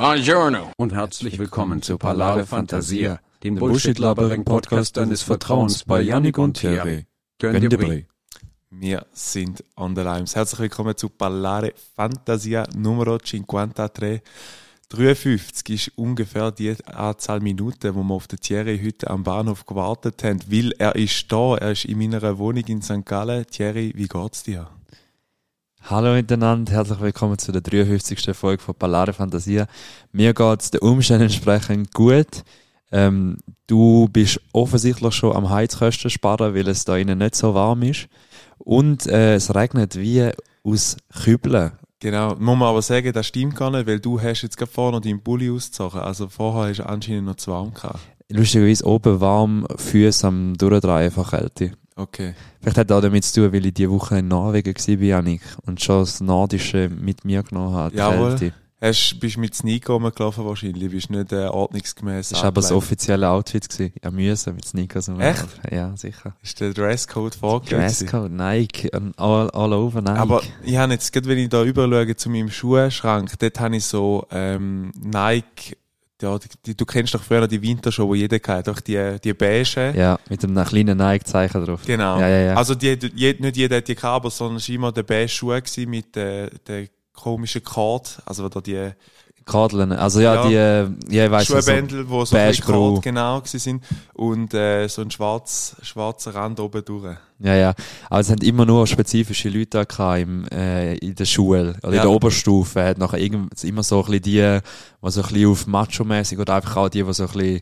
Buongiorno. Und herzlich willkommen zu Palare Fantasia, dem Bullshit-Labering-Podcast deines Vertrauens bei Yannick und Thierry. Gönn. Wir sind on the limes. Herzlich willkommen zu Ballare Fantasia Numero 53. 53 ist ungefähr die Anzahl Minuten, wo wir auf den Thierry heute am Bahnhof gewartet haben, weil er ist da, er ist in meiner Wohnung in St. Gallen. Thierry, wie geht's dir? Hallo miteinander, herzlich willkommen zu der 53. Folge von Ballare Fantasia. Mir geht's den Umständen entsprechend gut. Ähm, du bist offensichtlich schon am Heizkosten sparen, weil es da innen nicht so warm ist. Und äh, es regnet wie aus Kübeln. Genau, muss man aber sagen, das stimmt gar nicht, weil du hast jetzt gerade vorher noch deinen Bulli ausgezogen. Also vorher du anscheinend noch zu warm gehabt. Lustigerweise oben warm, Füße am Durchdrehen, einfach Kälte. Okay. Vielleicht hat das auch damit zu tun, weil ich diese Woche in Norwegen war, Janik, und schon das Nordische mit mir genommen habe. Jawohl. Kälte. Hast, bist mit Sneaker rumgelaufen wahrscheinlich, bist nicht äh, ordnungsgemäß Das war aber das offizielle Outfit. Gewesen. Ja, müssen mit Sneakers Echt? Ja, sicher. Ist der Dresscode vorgelegt? gewesen? Dresscode, Nike, all, all over Nike. Aber ich habe jetzt, gerade wenn ich da überschaue zu meinem Schuhschrank, dort habe ich so ähm, Nike, ja, die, die, du kennst doch früher die Wintershow, wo jeder hatte, doch die, die beige. ja, mit einem kleinen Nike-Zeichen drauf. Genau. Ja, ja, ja. Also die, die, nicht jeder hat die gehabt, aber sondern es war immer der beige Schuh mit äh, der komischen Kord, also da die Kadeln, also ja, Ja. die, äh, ja, ich weiss so, Schuhbändel, wo so ein bisschen Kord Grau. genau sind und äh, so ein schwarz, schwarzer Rand oben durch. ja, ja. Aber es haben immer nur spezifische Leute da im, äh, in der Schule, oder Ja. in der Oberstufe, hat nachher irgend, immer so ein bisschen die, die so ein bisschen auf Macho-mäßig oder einfach auch die, die so ein bisschen,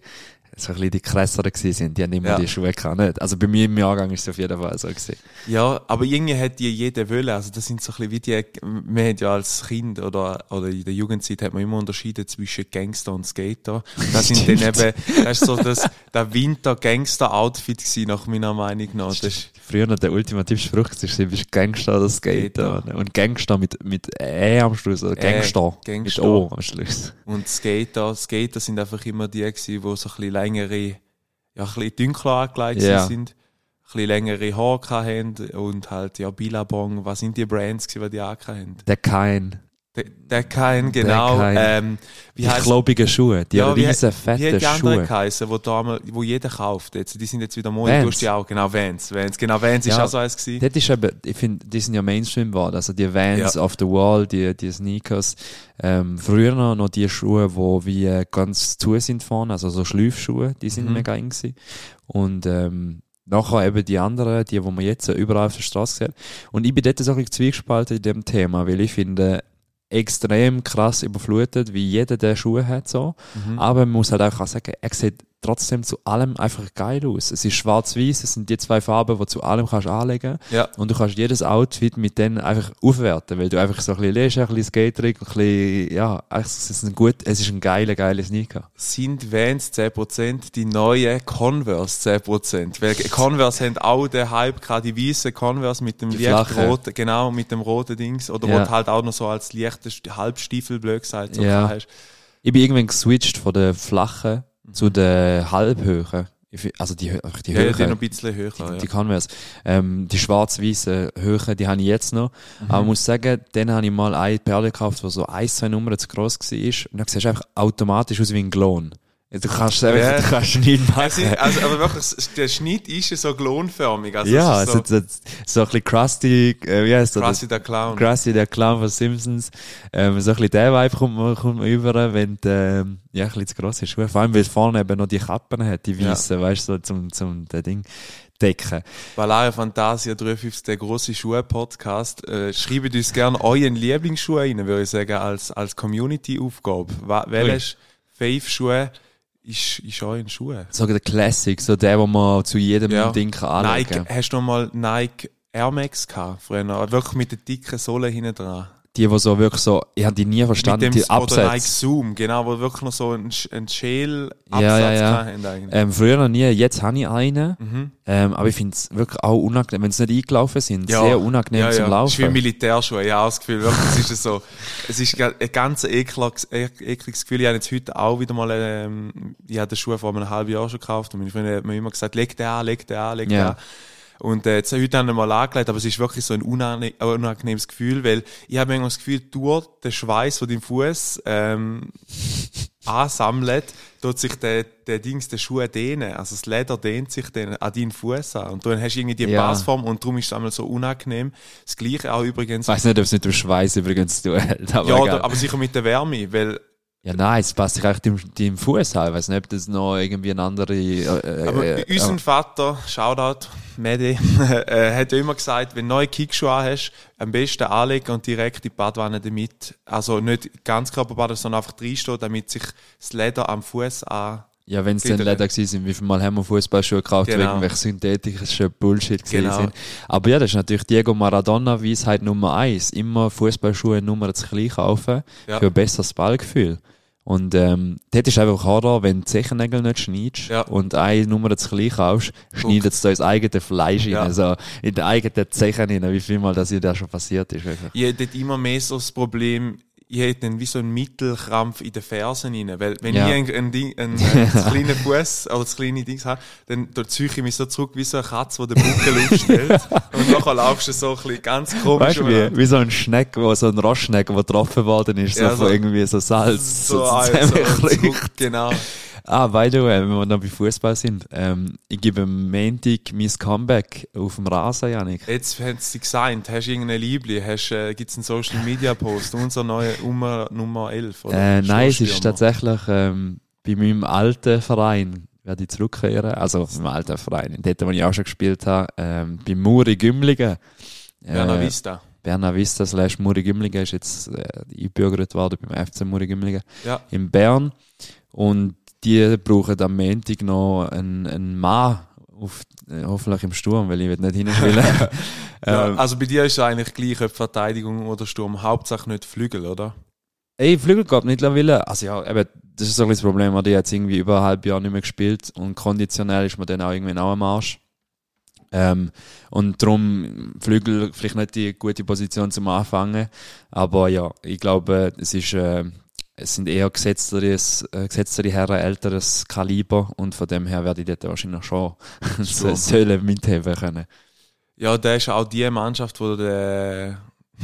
so ein bisschen die gewesen sind, die haben immer Ja. die Schuhe nicht? Also bei mir im Jahrgang ist es auf jeden Fall so gewesen. Ja, aber irgendwie hat die jeder wollen. Also das sind so ein bisschen wie die, wir haben ja als Kind oder, oder in der Jugendzeit hat man immer unterschieden zwischen Gangster und Skater. Das sind dann eben, das ist so das, der Winter-Gangster-Outfit gewesen, nach meiner Meinung nach. Das ist, Früher noch der ultimative Spruch, du bist Gangster oder Skater. Skater. Und Gangster mit, mit Ä am Schluss, oder Äh, Gangster, Gangster. mit O am Schluss. und Skater, Skater sind einfach immer die gewesen, die so ein bisschen längere, ja, ein bisschen dunkler angelegt Ja. sind. Ein bisschen längere Haare haben und halt, ja, Billabong, was sind die Brands die die angehabt haben? Der Kein. Der, der kein, genau. Kein. Ähm, wie Die klobigen Schuhe, die Ja, wie, riesen wie fetten hat die anderen Schuhe. geheißen, wo, damals, wo jeder kauft? Jetzt, die sind jetzt wieder Mode, du hast die auch, genau, Vans. Vans, genau, Vans ist Ja. auch so eins gewesen. Dort ist eben, ich finde, die sind ja Mainstream geworden. Also die Vans Ja. auf the Wall, die, die Sneakers. Ähm, früher noch, noch die Schuhe, wo wie äh, ganz zu sind vorne, also so Schleifschuhe, die sind Mhm. mega eng gewesen. Und ähm, nachher eben die anderen, die, wo man jetzt überall auf der Straße sieht. Und ich bin dort so ein bisschen zwiegespalten in dem Thema, weil ich finde, extrem krass überflutet, wie jeder der Schuhe hat so. Mhm. Aber man muss halt auch sagen, er sieht trotzdem zu allem einfach geil aus. Es ist schwarz-weiß, es sind die zwei Farben, die du zu allem kannst anlegen Ja. und du kannst jedes Outfit mit denen einfach aufwerten, weil du einfach so ein bisschen lässt, ein bisschen Skaterig, ein bisschen, ja, es ist ein gut, es ist ein geiler, geiler Sneaker. Sind Vans 10%, die neue Converse 10%. Weil Converse haben auch den Hype gehabt, die weißen Converse mit dem roten, genau, mit dem roten Dings. Oder Ja. wo du halt auch noch so als leichter St- Halbstiefel, blöd gesagt, so Ja. hast. Ich bin irgendwann geswitcht von der flachen. Zu der halbhöhen. Also die, die Ja, die Höhe. noch ein bisschen höher. Die, ja. die Converse. Ähm, die schwarz-weißen Höhen, die habe ich jetzt noch. Mhm. Aber ich muss sagen, dann habe ich mal eine Perle gekauft, die so ein, zwei Nummern zu gross war. Und dann siehst du einfach automatisch aus wie ein Klon. Du kannst, einfach, Ja. du kannst nicht machen. sind, also, aber wirklich, der Schnitt ist ja so glonförmig. Also ja, ist also, so, so ein bisschen Krusty, äh, wie heißt so, quasi der Clown. Krusty, der Clown von Simpsons. Ähm, so ein bisschen der Vibe kommt man, kommt man über, wenn du, ähm, ja, ein bisschen zu grosse Schuhe, vor allem, weil es vorne eben noch die Kappen hat, die Ja. weißen, weißt du, so zum, zum, das Ding decken. Balaria Fantasia 53, der grosse Schuhe-Podcast. Äh, schreibt uns gerne euren Lieblingsschuh rein, würde ich sagen, als, als Community-Aufgabe. Welches fünf Ist, ist euer Schuh? So der Classic, so der, wo man zu jedem Ja. Ding kann Nike, anlegen hast du noch mal Nike Air Max gehabt, früher? Wirklich mit der dicken Sohle hinten dran. Die, die so wirklich so, ich habe die nie verstanden, mit dem die Absätze. Zoom, genau, wo wirklich noch so ein, ein Schäl-Absatz Ja, ja, ja. hatten eigentlich. Ähm, früher noch nie, jetzt habe ich einen. Mhm. Ähm, aber ich finde es wirklich auch unangenehm, wenn sie nicht eingelaufen sind, sehr unangenehm ja, zum ja. Laufen. Es ist wie Militärschuhe, ich habe das Gefühl, wirklich, es ist so, es ist ein ganz ekliges, ek- ekliges Gefühl. Ich habe jetzt heute auch wieder mal, ähm, ich habe den Schuh vor einem halben Jahr schon gekauft und meine Freunde haben mir immer gesagt, leg den an, leg den an, leg den Ja. an. Und äh, jetzt heute haben wir mal angelegt, aber es ist wirklich so ein unange unangenehmes Gefühl, weil ich habe manchmal das Gefühl, durch den Schweiß von deinem Fuß ähm, ansammelt, tut sich der, der Dings, der Schuh dehnen. Also das Leder dehnt sich dann an deinen Fuß an. Und dann hast du irgendwie die Ja. Passform und darum ist es einmal so unangenehm. Das Gleiche auch übrigens. Ich weiß nicht, ob es mit dem Schweiß übrigens zu tun hat. Aber ja, oder, aber sicher mit der Wärme, weil ja, nein, es passt sich eigentlich deinem, deinem Fuß an. Ich weiß nicht, ob das noch irgendwie eine andere. Äh, Aber äh, unser äh, Vater, Shoutout, Medi, äh, hat ja immer gesagt, wenn du neue Kickschuhe hast, am besten anlegen und direkt in die Badwanne damit. Also nicht ganz Körperbaden, sondern einfach reinstehen, damit sich das Leder am Fuß an. Ja, wenn es dann. Leder gewesen sind, wie viel Mal haben wir Fußballschuhe gekauft, Genau. wegen irgendwelche synthetischen Bullshit gewesen Genau. sind. Aber ja, das ist natürlich Diego Maradona Weisheit Nummer eins. Immer Fußballschuhe Nummer zu klein kaufen, Ja. für ein besseres Ballgefühl. Und ähm, dort ist einfach Horror, wenn du die Zechennägel nicht schneidest Ja. und eine Nummer zu klein kaufst, schneidet es da ins eigene Fleisch Ja. rein, also in den eigenen Zechen rein, wie viel Mal das ihr da schon passiert ist. Einfach. Ich hätte dort immer mehr so das Problem, ich hätte dann wie so einen Mittelkrampf in den Fersen rein. Weil, wenn Ja. ich Ding- einen, einen, einen kleinen Fuß oder das kleine Ding habe, dann da ziehe ich mich so zurück wie so eine Katze, die den Buckel aufstellt. Und nachher laufst du so ein bisschen ganz komisch. Weißt du, wie, wie so ein Schneck, wo so ein Rostschneck, der getroffen worden ist, Ja, so so- von irgendwie so Salz, so, so, so, so zurück, genau. Ah, by the way, wenn wir noch bei Fußball sind, ähm, ich gebe am Montag mein Comeback auf dem Rasen, Janik. Jetzt haben sie gesigned. Hast du irgendeine Liebli? Hast, äh, gibt's einen Social Media Post? Unser neuer Nummer, Nummer 11, oder? Äh, nein, es ist tatsächlich ähm, bei meinem alten Verein, werde ich zurückkehren, also beim alten Verein, dort, wo ich auch schon gespielt habe, ähm, bei Muri Gümligen. Berna Äh, Vista. Berna Vista slash Muri Gümligen ist jetzt äh, eingebürgert worden beim FC Muri Gümligen Ja. in Bern. Und die brauchen am Montag noch einen, einen Mann, auf, äh, hoffentlich im Sturm, weil ich will nicht hinspielen. Ja, ähm, also bei dir ist es eigentlich gleich, ob Verteidigung oder Sturm. Hauptsache nicht Flügel, oder? Ey, Flügel geht mittlerweile. Also ja, eben, das ist so ein bisschen das Problem, man hat jetzt irgendwie über ein halbes Jahr nicht mehr gespielt und konditionell ist man dann auch irgendwie auch am Arsch. Ähm, und darum Flügel vielleicht nicht die gute Position zum Anfangen. Aber ja, ich glaube, es ist, äh, es sind eher gesetzteres, äh, gesetztere Herren, älteres Kaliber und von dem her werde ich dort wahrscheinlich schon so, sollen mitheben können. Ja, der ist auch die Mannschaft, wo der,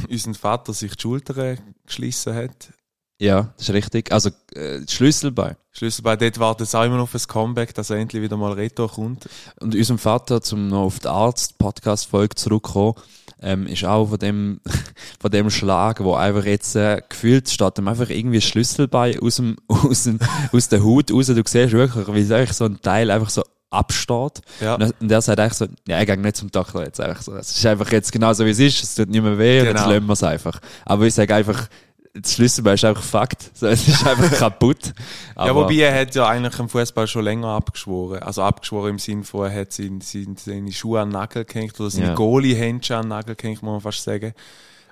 unser Vater sich die Schultern geschlissen hat. Ja, das ist richtig. Also, äh, Schlüsselbein. Schlüsselbein, dort wartet es auch immer noch auf ein Comeback, dass er endlich wieder mal Reto kommt. Und unserem Vater, zum noch auf die Arzt-Podcast-Folge zurückzukommen, ähm, ist auch von dem, von dem Schlag, wo einfach jetzt äh, gefühlt statt ihm einfach irgendwie Schlüsselbein aus dem, aus dem, aus der Haut raus, du siehst wirklich, wie eigentlich so ein Teil einfach so absteht. Ja. Und der sagt eigentlich so, ja, ich gehe nicht zum Doktor jetzt einfach so. Es ist einfach jetzt genau so, wie es ist, es tut nicht mehr weh, und jetzt Genau. lassen wir es einfach. Aber ich sage einfach, das Schlüsselbein ist einfach Fakt. So, es ist einfach kaputt. Aber, ja, wobei er hat ja eigentlich im Fußball schon länger abgeschworen. Also abgeschworen im Sinne von, er hat seine, seine, seine Schuhe an den Nagel gehängt oder seine Ja. Goalie-Händchen an den Nagel gehängt, muss man fast sagen.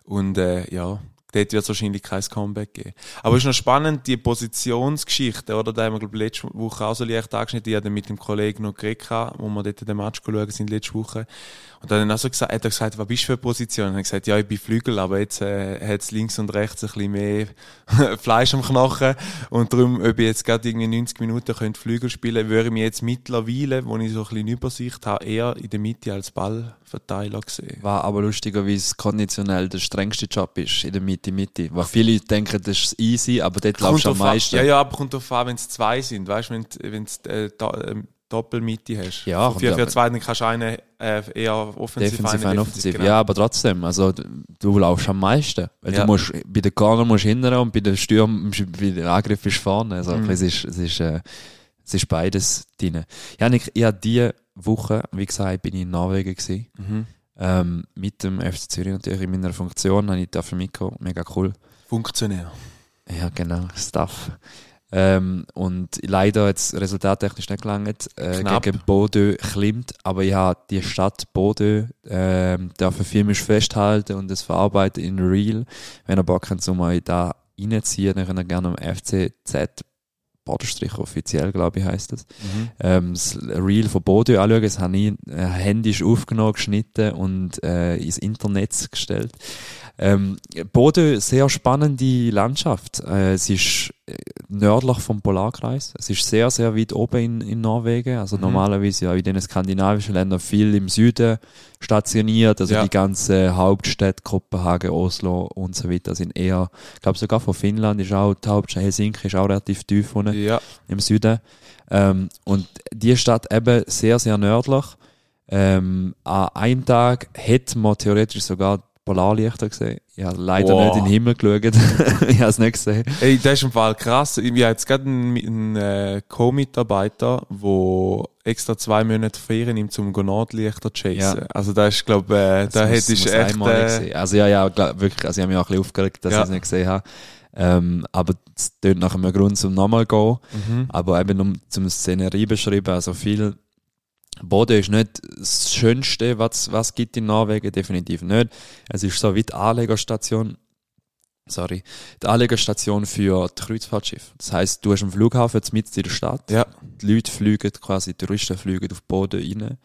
Und äh, ja, dort wird es wahrscheinlich kein Comeback geben. Aber es ist noch spannend, die Positionsgeschichte, oder? Da haben wir, glaube ich, letzte Woche auch so leicht angeschnitten. Ich hatte mit dem Kollegen noch geredet, wo wir dort den Match schauen sind letzte Woche. Und dann hat er, so gesagt, hat er gesagt, was bist du für eine Position? Und er hat gesagt, ja, ich bin Flügel, aber jetzt äh, hat es links und rechts ein bisschen mehr Fleisch am Knochen. Und darum, ob ich jetzt gerade irgendwie 90 Minuten könnte Flügel spielen würde ich mich jetzt mittlerweile, wo ich so ein bisschen Übersicht habe, eher in der Mitte als Ballverteiler gesehen. War aber lustigerweise konditionell der strengste Job ist, in der Mitte, Mitte. Weil viele denken, das ist easy, aber dort laufst du am meisten. Ja, ja, aber kommt darauf an, wenn es zwei sind. Weißt du, wenn du äh, da, ähm, Doppelmitte hast. Ja, Von 4 und- 4 2 dann kannst du einen äh, eher offensiv, Defensiv, einen ein offensiv. genau. Ja, aber trotzdem, also du- laufst am meisten. Weil Ja. du musst, bei den Corner musst du hinten und bei den Stürmen, bei den Angriff bist du vorne. Also Mhm. es ist, es ist, äh, es ist beides drin. Ja, ich, ich habe diese Woche, wie gesagt, bin ich in Norwegen gewesen. Mhm. Ähm, mit dem FC Zürich natürlich in meiner Funktion, habe ich dafür mitgekommen. Mega cool. Funktionär. Ja, genau, Stuff. Ähm, und leider jetzt resultattechnisch nicht gelangt. Äh, gegen Bordeaux klimmt, aber ich habe die Stadt Bordeaux ähm, dafür filmisch festhalten und es verarbeiten in Real. Wenn ihr Bock habt, um euch da reinziehen, dann könnt ihr gerne am FCZ Borderstrich offiziell, glaube ich, heißt das. Mhm. Ähm, das Reel von Bordeaux anschauen, das habe ich äh, händisch aufgenommen, geschnitten und äh, ins Internet gestellt. Ähm, Bordeaux, sehr spannende Landschaft. Äh, es ist nördlich vom Polarkreis. Es ist sehr, sehr weit oben in, in Norwegen. Also Mhm. normalerweise ja in den skandinavischen Ländern viel im Süden stationiert. Also Ja. die ganze Hauptstädte, Kopenhagen, Oslo und so weiter sind eher, ich glaube sogar von Finnland ist auch die Hauptstadt Helsinki ist auch relativ tief unten Ja, im Süden. Ähm, und die Stadt eben sehr, sehr nördlich. Ähm, an einem Tag hätte man theoretisch sogar Polarlichter gesehen. Ich habe leider Wow. nicht in den Himmel geschaut. ich habe es nicht gesehen. Ey, das ist im Fall krass. Ich habe jetzt gerade einen, einen äh, Co-Mitarbeiter, der extra zwei Monate Ferien nimmt, um Nordlichter zu chasen. Ja. Also das ist, glaube äh, da hätte ich echt... einmal Äh, gesehen. Also ja, ja, glaub, wirklich, also ich habe mich auch ein bisschen aufgeregt, dass Ja. ich es nicht gesehen habe. Ähm, aber es tönt nach einem Grund zum nochmal gehen. mhm. Aber eben um zum Szenerie beschreiben, also viel Boden ist nicht das Schönste, was was gibt in Norwegen, definitiv nicht. Es ist so wie die Anlegerstation, sorry, die Anlegerstation für die Kreuzfahrtschiffe. Das heißt, du hast einen Flughafen mitten in der Stadt, Ja. die Leute fliegen quasi, die Touristen fliegen auf den Boden rein,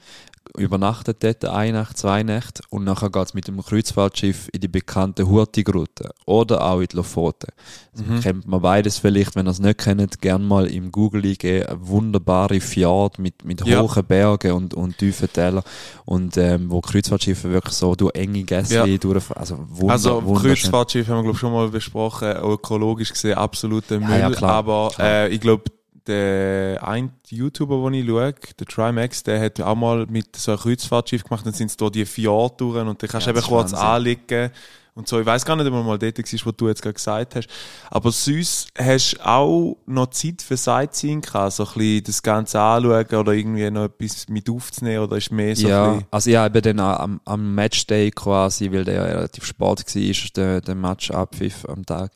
übernachten dort eine Nacht, zwei Nächte und nachher geht's mit dem Kreuzfahrtschiff in die bekannte Hurtigrute oder auch in die Lofoten. Das Mhm. kennt man beides vielleicht, wenn ihr es nicht kennt, gern mal im Google eingeben, eine wunderbare Fjord mit, mit Ja. hohen Bergen und, und tiefen Tälern und ähm, wo Kreuzfahrtschiffe wirklich so durch enge Gässe Ja. durchfahren, also wunder, Also wunderschön. Kreuzfahrtschiff haben wir glaube schon mal besprochen, ökologisch gesehen absoluter Müll, Ja, ja, klar. aber Klar. Äh, ich glaube der ein YouTuber, den ich schaue, der Trimax, der hat auch mal mit so einem Kreuzfahrtschiff gemacht, dann sind sie durch die Fjord durch und dann kannst du Ja, eben kurz anliegen und so. Ich weiß gar nicht, ob man mal dort war, wo du jetzt gerade gesagt hast. Aber sonst hast du auch noch Zeit für Sightseeing gehabt, so ein bisschen das Ganze anschauen oder irgendwie noch etwas mit aufzunehmen oder ist mehr so ein ja, bisschen, also ja, eben dann am, am Matchday quasi, weil der ja relativ spät war, der, der Match abpfiff am Tag,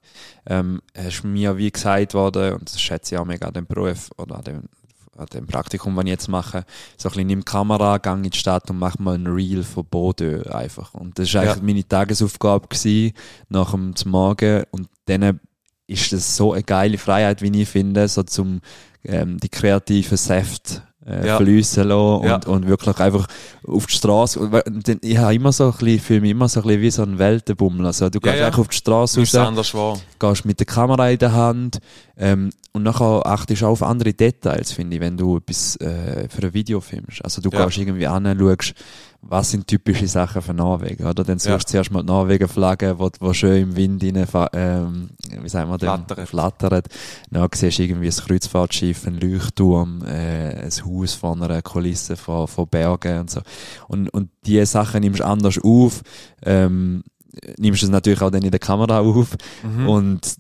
ähm, ist mir wie gesagt worden, und das schätze ich auch mega an dem Beruf oder an dem, an dem Praktikum, das ich jetzt mache, so ein bisschen nimm die Kamera, gang in die Stadt und mach mal ein Reel von Bodø einfach. Und das war eigentlich Ja. meine Tagesaufgabe gewesen, nach dem Morgen und dann ist das so eine geile Freiheit, wie ich finde, so zum ähm, die kreativen Säfte äh, Ja. fließen lassen Ja. und, und wirklich einfach auf die Straße. und Ich habe immer so ein bisschen, fühle mich immer so ein bisschen wie so ein Weltenbummel. Also du gehst ja. einfach auf die Straße raus, gehst mit der Kamera in der Hand ähm, und nachher achtest du auch auf andere Details, finde ich, wenn du etwas äh, für ein Video filmst. Also du gehst irgendwie an, schaust, was sind typische Sachen für Norwegen, oder? Dann suchst Ja. du zuerst mal die Norwegen-Flagge, wo, wo schön im Wind rein, ähm, wie sagen wir? Flattert. Flattert. Dann siehst du irgendwie ein Kreuzfahrtschiff, ein Leuchtturm, äh, ein Haus von einer Kulisse von, von Bergen und so. Und, und diese Sachen nimmst du anders auf, ähm, nimmst es natürlich auch dann in der Kamera auf Mhm. und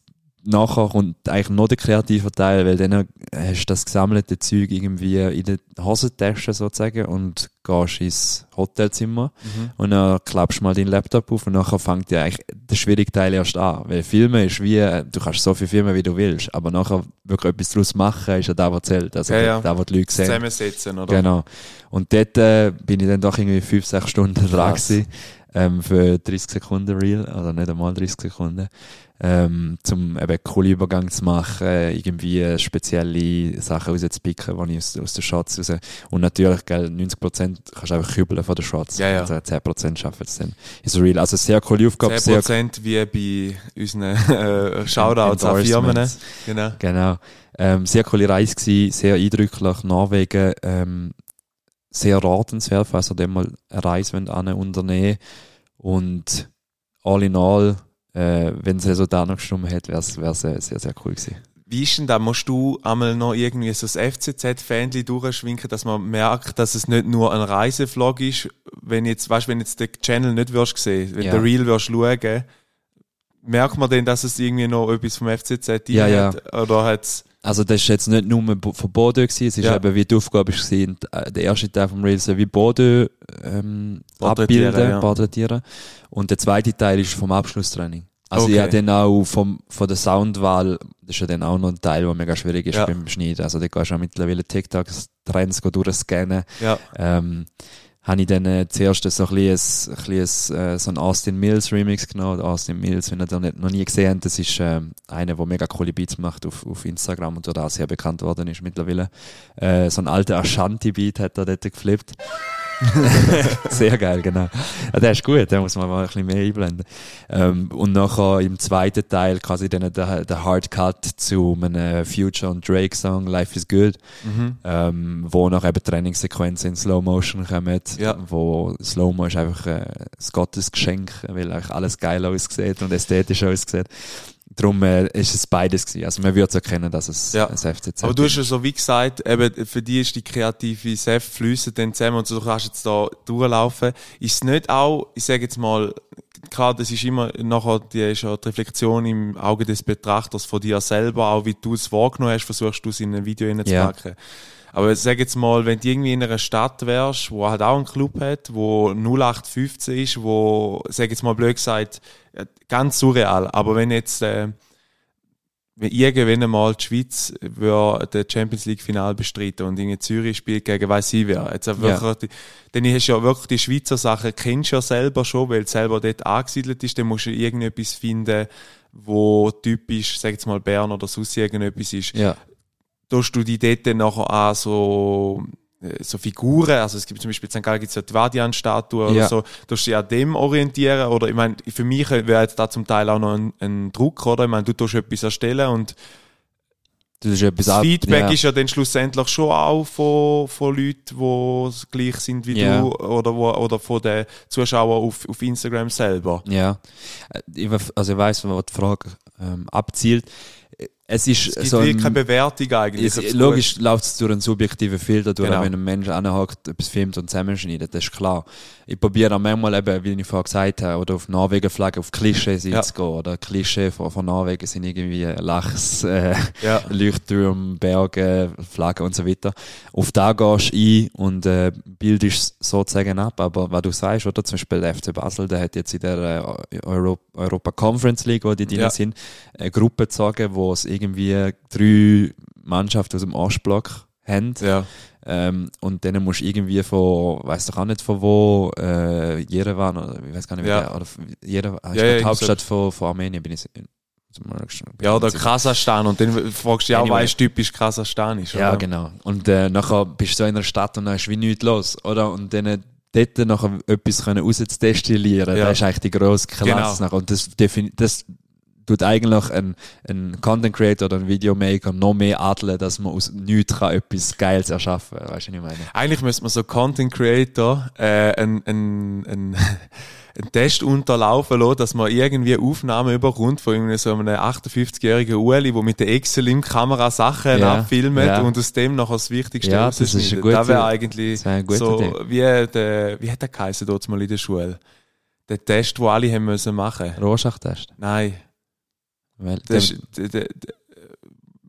nachher kommt eigentlich noch der kreative Teil, weil dann hast du das gesammelte Zeug irgendwie in der Hosentasche sozusagen und gehst ins Hotelzimmer Mhm. und dann klappst du mal deinen Laptop auf und nachher fängt ja eigentlich der schwierige Teil erst an. Weil Filmen ist wie, äh, du kannst so viel filmen, wie du willst, aber nachher wirklich etwas daraus machen, ist ja da, was zählt. Also Ja, da, ja. da, wo die Leute sehen. Zusammensetzen, oder? Genau. Und dort äh, bin ich dann doch irgendwie fünf, sechs Stunden dran gewesen, ähm, für 30 Sekunden Reel, also nicht einmal 30 Sekunden, ähm, zum eben coolen Übergang zu machen, irgendwie spezielle Sachen rauszupicken, die ich aus, aus den Shots raus, und natürlich, gell, 90% kannst du einfach kübeln von den Shots. Ja, ja. Also 10% schaffen es dann. Ist Real. Also sehr coole Aufgabe, sehr 10% wie bei unseren äh, Shoutouts an Firmen. Genau. Genau. Ähm, sehr coole Reise gewesen, sehr eindrücklich. Norwegen, ähm, sehr ratenswert, falls ihr dem mal eine Reise an unternehmen Und all in all, äh, wenn das Resultat noch gestimmt hätte, wäre es wär's, äh, sehr, sehr cool gewesen. Wie ist denn da? Musst du einmal noch irgendwie so das FCZ-Fähnchen durchschwinken, dass man merkt, dass es nicht nur ein Reisevlog ist? Wenn jetzt, weißt, wenn jetzt den Channel nicht wirst sehen, wenn Ja. der Reel wirst schauen, merkt man denn, dass es irgendwie noch etwas vom FCZ Ja, ja. hat? Oder hat's, Also das ist jetzt nicht nur von Bordeaux gewesen, es ist Ja. eben wie die Aufgabe gewesen, äh, der erste Teil vom Reel soll wie Bordeaux ähm, abbilden, ja. porträtieren und der zweite Teil ist vom Abschlusstraining. Also Okay. ja, dann auch vom, von der Soundwahl, das ist ja dann auch noch ein Teil, der mega schwierig ist Ja. beim Schneiden. Also da kannst du auch mittlerweile TikTok-Trends durchscannen. ja. Ähm, habe ich dann äh, zuerst so ein bisschen, ein bisschen äh, so ein Austin Mills Remix genommen. Austin Mills, wenn ihr den nicht, noch nie gesehen habt, das ist ähm, einer, der mega coole Beats macht auf, auf Instagram und dort auch sehr bekannt worden ist mittlerweile. Äh, so ein alter Ashanti-Beat hat er dort geflippt. Sehr geil, genau. Ja, der ist gut, da muss man mal ein bisschen mehr einblenden. Ähm, und nachher im zweiten Teil quasi dann der, der Hard Cut zu einem Future und Drake Song Life is Good, Mhm. ähm, wo nachher eben Trainingssequenzen in Slow Motion kommen, Ja. wo Slow Mo ist einfach äh, das Gottesgeschenk, weil eigentlich alles geil aussieht und ästhetisch aussieht. Darum äh, ist es beides gewesen. Also man würde es erkennen, dass es Ja. ein FCZ Aber du hast ja so wie gesagt, eben, für die ist die kreative Saft fließen dann zusammen und so, du kannst jetzt da durchlaufen. Ist es nicht auch, ich sage jetzt mal, klar, das ist immer nachher, die ist ja die Reflexion im Auge des Betrachters von dir selber, auch wie du es wahrgenommen hast, versuchst du es in ein Video Ja. reinzupacken. Aber sag jetzt mal, wenn du irgendwie in einer Stadt wärst, wo halt auch einen Club hat, wo 0815 ist, wo, sag jetzt mal blöd gesagt, ganz surreal, aber wenn jetzt, äh, wenn irgendwann einmal die Schweiz würde der Champions League Final bestreiten und in Zürich spielt gegen weiss ich wer. Jetzt auch wirklich, Dann hast du ja wirklich die Schweizer Sachen kennst du ja selber schon, weil du selber dort angesiedelt ist. Dann musst du irgendetwas finden, wo typisch, sag jetzt mal Bern oder sonst irgendetwas ist. Ja. Tust du die dort dann nachher an so, äh, so Figuren, also es gibt zum Beispiel in St. Gallen gibt's ja die Vadian-Statue oder Ja. so, du dich an dem orientieren oder ich meine, für mich wäre jetzt da zum Teil auch noch ein, ein Druck, oder? Ich meine, du tust etwas erstellen und Das das ab- Feedback ja. ist ja dann schlussendlich schon auch von, von Leuten, die gleich sind wie Ja. du oder, wo, oder von den Zuschauern auf, auf Instagram selber. Ja, Äh, also ich weiss, wo die Frage ähm, abzielt. Es ist Es gibt so wirklich ein, keine Bewertung eigentlich. es, logisch läuft es durch einen subjektiven Filter, durch, Genau. wenn ein Mensch anhakt, etwas filmt und zusammenschneidet, das ist klar. Ich probiere auch manchmal eben, wie ich vorher gesagt habe, oder auf Norwegen-Flagge, auf Klischees Ja. einzugehen, oder Klischee von, von Norwegen sind irgendwie Lachs, äh, Ja. Leuchtturm, Berge, Flaggen und so weiter. Auf da gehst du ein und äh, bildest sozusagen ab. Aber was du sagst, oder zum Beispiel der FC Basel, der hat jetzt in der äh, Euro Europa Conference League, wo die drin Ja. sind, eine Gruppe gezogen, wo es irgendwie drei Mannschaften aus dem Ostblock haben. Ja. Ähm, und denen musst du irgendwie von, weiss doch auch nicht von wo, äh, Jerewan, oder ich weiß gar nicht, wie Ja. der, oder Jerewan, Ja, ja, die Hauptstadt von, von Armenien, bin ich, Ja, oder Kasachstan. Und dann fragst du dich auch, Anyway. weißt du, typisch kasachstanisch, Ja, oder? genau. Und äh, nachher bist du so in einer Stadt und dann ist wie nichts los, oder? Und dann äh, dort nachher etwas können rauszudestillieren, Ja. das ist eigentlich die grosse Klasse. Genau. nachher. Und das, das tut eigentlich ein, ein Content Creator oder ein Videomaker noch mehr adeln, dass man aus nichts kann etwas Geiles erschaffen kann. Weißt du, was ich meine? Eigentlich müsste man so Content Creator äh, ein, ein, ein, einen Test unterlaufen lassen, dass man irgendwie Aufnahmen überkommt von irgendwie so einem 58-jährigen Ueli, der mit der Excel im Kamera Sachen Ja, abfilmt ja. und aus dem noch das Wichtigste Ja, das ist gute- Das wäre eigentlich das gute so, Idee. wie, der, wie hat der geheißen dort mal in der Schule? Der Test, den alle haben müssen machen. Rorschach-Test. Nein, Weil das der- ist, der, der,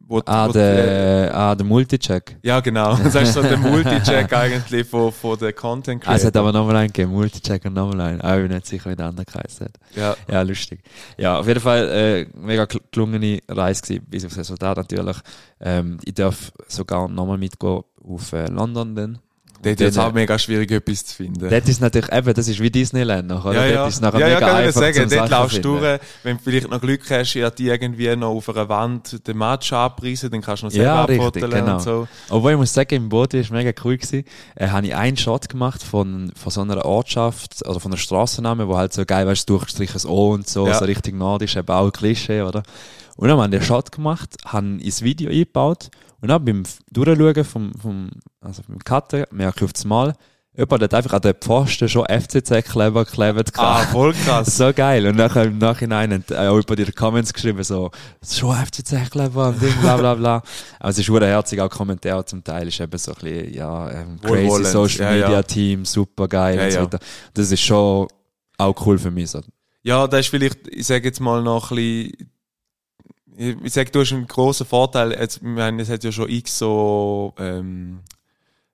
wo, ah, wo, der, ah, der Multicheck. ja, genau. Das ist so der Multicheck eigentlich von, von der Content Ah, es hat Creator. aber nochmal einen gegeben, Multicheck und nochmal einen. Aber ich bin nicht sicher, wie der andere geheißen hat. ja. Ja, lustig. Ja, auf jeden Fall äh, mega gel- gelungene Reise gewesen, bis aufs Resultat natürlich. Ähm, ich darf sogar nochmal mitgehen auf äh, London dann. Dort ist es auch mega schwierig, etwas zu finden. Dort ist natürlich eben, das ist wie Disneyland noch, oder? ja, ja. Ist es nachher ja, ja, mega kann ich einfach sagen. zum Dort laufst du durch, wenn du vielleicht noch Glück hast, ja, die irgendwie noch auf einer Wand den Match abreißen, dann kannst du noch selber Ja, richtig, genau. und so. Obwohl ich muss sagen, im Boot ist mega cool gewesen. Äh, habe ich einen Shot gemacht von, von so einer Ortschaft, oder von einer Straßenname, wo halt so geil, weißt du, durchgestrichenes O und so, Ja. so richtig nordisch, eben auch Klischee, oder? Und dann haben wir den Shot gemacht, haben ins Video eingebaut und dann beim Durchschauen vom, vom, also beim Cutten, merke ich auf das Mal, jemand hat einfach an den Pfosten schon FCZ-Kleber geklebt. Ah, voll krass. So geil. Und dann im Nachhinein hat auch über die Comments geschrieben, so, schon FCZ-Kleber und Ding, bla, bla, bla. Aber es ist herzig, auch Kommentare zum Teil ist eben so ein bisschen, ja, ähm, crazy. Social Ja, ja. Media Team, super geil Ja, und so ja. weiter. Das ist schon auch cool für mich, so. Ja, das ist vielleicht, ich sage jetzt mal noch ein bisschen, ich ich sage, du hast einen grossen Vorteil, jetzt, ich meine, es hat ja schon x so, ähm,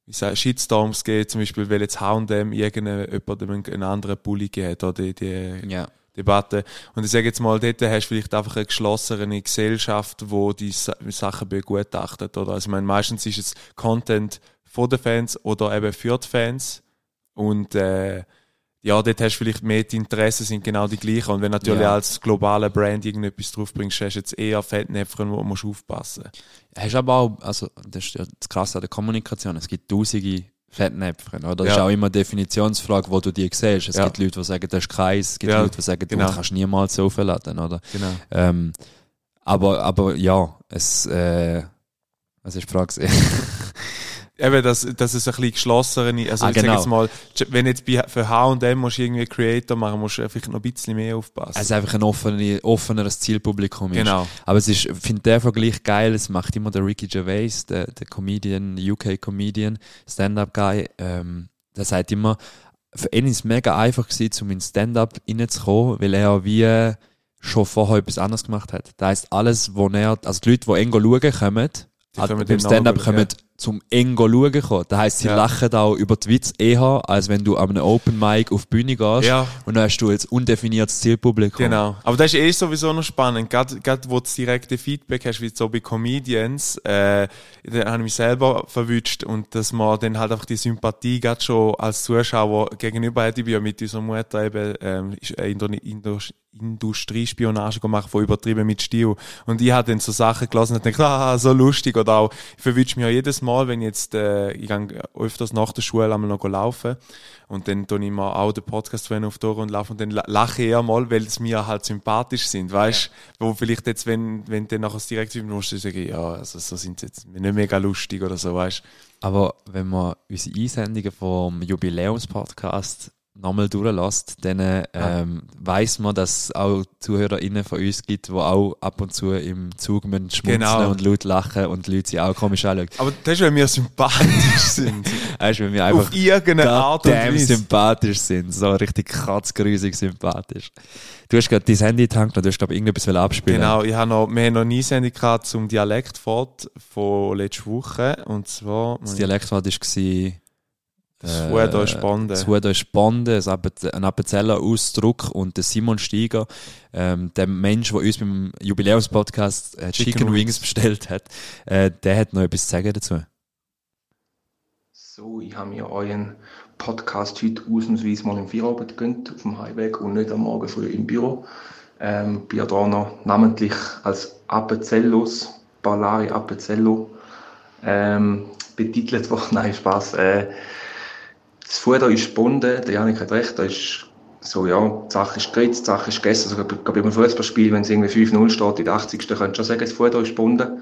wie sag, Shitstorms gegeben, zum Beispiel, weil jetzt H&M irgendjemandem einen, einen anderen Pulli gegeben hat, oder die, die Ja. Debatte. Und ich sage jetzt mal, dort hast du vielleicht einfach eine geschlossene Gesellschaft, wo die Sa Sachen begutachtet, oder? Also, ich meine, meistens ist es Content von den Fans oder eben für die Fans. Und, äh, ja, dort hast du vielleicht mehr die Interessen sind genau die gleichen. Und wenn natürlich Ja. als globaler Brand irgendetwas draufbringst, hast du jetzt eher Fettnäpfchen, wo du aufpassen musst. Hast aber auch, also, das ist ja das Krasse an der Kommunikation. Es gibt tausende Fettnäpfchen, oder? Das Ja. ist auch immer eine Definitionsfrage, wo du die siehst. Es Ja. gibt Leute, die sagen, das ist Kreis, es gibt Leute, die sagen, genau. du kannst niemals so aufladen, oder? Genau. Ähm, aber, aber ja, es, äh, was ist die Frage? Eben, dass, dass es ein bisschen geschlossenere, also Ah, ich sag genau. jetzt mal, wenn jetzt bei, für H&M musst du irgendwie Creator machen, musst du vielleicht noch ein bisschen mehr aufpassen. es ist einfach ein offene, offeneres Zielpublikum. Ist. genau. Aber es ist, ich finde der Vergleich geil, es macht immer der Ricky Gervais, der, der Comedian, UK-Comedian, Stand-Up-Guy, ähm, der sagt immer, für ihn ist es mega einfach gewesen, um in Stand-Up reinzukommen, weil er wie schon vorher etwas anderes gemacht hat. Das heisst, alles, wo er, also die Leute, die eng schauen kommen, Die also kommen beim dann Stand-Up kommen zum eng schauen kommen. Das heisst, sie Ja. lachen auch über die Witze eher, als wenn du an einem Open Mic auf die Bühne gehst Ja, und dann hast du jetzt undefiniertes Zielpublikum. genau. Aber das ist eh sowieso noch spannend. Gerade, gerade wo du das direkte Feedback hast, wie so bei Comedians, äh, da habe ich mich selber verwünscht und dass man dann halt einfach die Sympathie gerade schon als Zuschauer gegenüber hat. Ich bin ja mit unserer Mutter eben, ähm, ist, äh, Indo Indo Industriespionage gemacht von übertrieben mit Stil. Und ich habe dann so Sachen gelesen und denke, ah, so lustig. Oder auch, ich verwünsche mich ja jedes Mal, wenn ich jetzt, äh, ich gehe öfters nach der Schule einmal noch laufen. Und dann tue ich mir auch den Podcast auf die Ohren und laufe und dann la- lache ich eher mal, weil es mir halt sympathisch sind, weißt Wo vielleicht jetzt, wenn, wenn dann nachher das direkt üben musst, du sagen, ja, also so sind sie jetzt nicht mega lustig oder so, weißt Aber wenn man unsere Einsendungen vom Jubiläumspodcast nochmal durchlässt, dann ähm, weiss man, dass es auch ZuhörerInnen von uns gibt, die auch ab und zu im Zug müssen schmunzeln Genau. und laut lachen und die Leute sich auch komisch anschauen. Aber das ist, wenn wir sympathisch sind. Weißt du, wenn wir einfach auf irgendeine Art und Weise. sympathisch sind, so richtig kratzgrüsig sympathisch. Du hast gerade dein Handy getankt und du hast, glaube ich, irgendetwas abspielen Genau, ich habe noch, wir haben noch nie Sendung gehabt zum Dialektfort von letzter Woche. Und zwar, Das Dialektwort war das da ist Bande. Das ist Bande, ein Appe- ein Appenzeller Ausdruck und der Simon Steiger, ähm, der Mensch, der uns beim Jubiläumspodcast äh, Chicken, Chicken Wings bestellt hat, äh, der hat noch etwas zu sagen dazu. So, ich habe mir euren Podcast heute ausnahmsweise mal im Feierabend gegönnt, auf dem Heimweg und nicht am Morgen früh im Büro. Ähm, bin ja da noch namentlich als Appenzellos, Ballari Appenzello, ähm, betitelt worden. Nein, Spaß. Äh, das Futter ist gebunden, der Janik hat recht, da ist so, ja, die Sache ist geritzt, die Sache ist gegessen. Also, ich glaube, beim Fußballspiel, wenn es irgendwie 5-0 steht, in der 80. könntest du schon sagen, das Futter ist gebunden.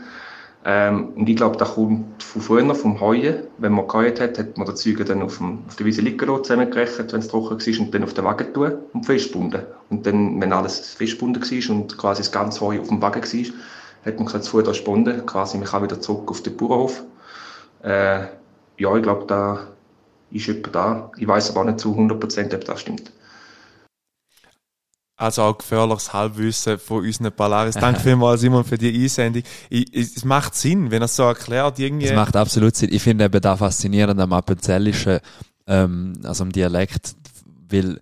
Ähm, und ich glaube, das kommt von früher, vom Heuen. Wenn man geheuert hat, hat man die Züge dann auf, dem, auf der Wiese liegen lassen, zusammengerechnet, wenn es trocken war, und dann auf den Wagen tun und festgebunden. Und dann, wenn alles festgebunden war und quasi das ganze Heu auf dem Wagen war, hat man gesagt, das Futter ist gebunden, quasi, man kann wieder zurück auf den Bauernhof. Äh, ja, ich glaube, da ist etwa da. Ich weiß aber auch nicht zu 100%, ob das stimmt. Also auch gefährliches Halbwissen von unseren Polaris. Danke vielmals, Simon, für die Einsendung. Ich, ich, es macht Sinn, wenn er es so erklärt, irgendwie. Das macht absolut Sinn. Ich finde eben da faszinierend am Appenzellischen, ähm, also am Dialekt, weil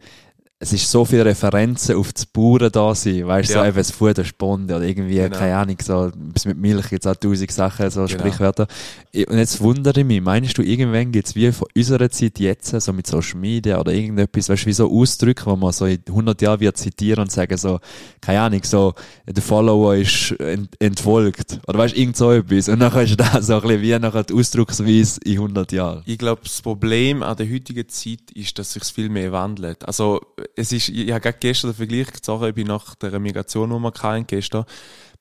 es ist so viele Referenzen auf das Bauern da sind, weißt du, Ja. so eben das Futter Sponde oder irgendwie, Genau. keine Ahnung, so, bis mit Milch jetzt auch tausend Sachen, so Genau. Sprichwörter. Ich- Und jetzt wundere ich mich, meinst du, irgendwann gibt's wie von unserer Zeit jetzt, so mit Social Media oder irgendetwas, weißt du, wie so Ausdrücke, wo man so in 100 Jahren wird zitieren und sagen so, keine Ahnung, so, der Follower ist ent entfolgt. Oder weißt du, irgend so etwas. Und dann ist da so ein bisschen wie nachher die Ausdrucksweise in 100 Jahren. Ich glaube, das Problem an der heutigen Zeit ist, dass sich viel mehr wandelt. Also, es ist, ich, habe gerade gestern den Vergleich gezogen, ich bin nach der Migration, die wir hatten, gestern,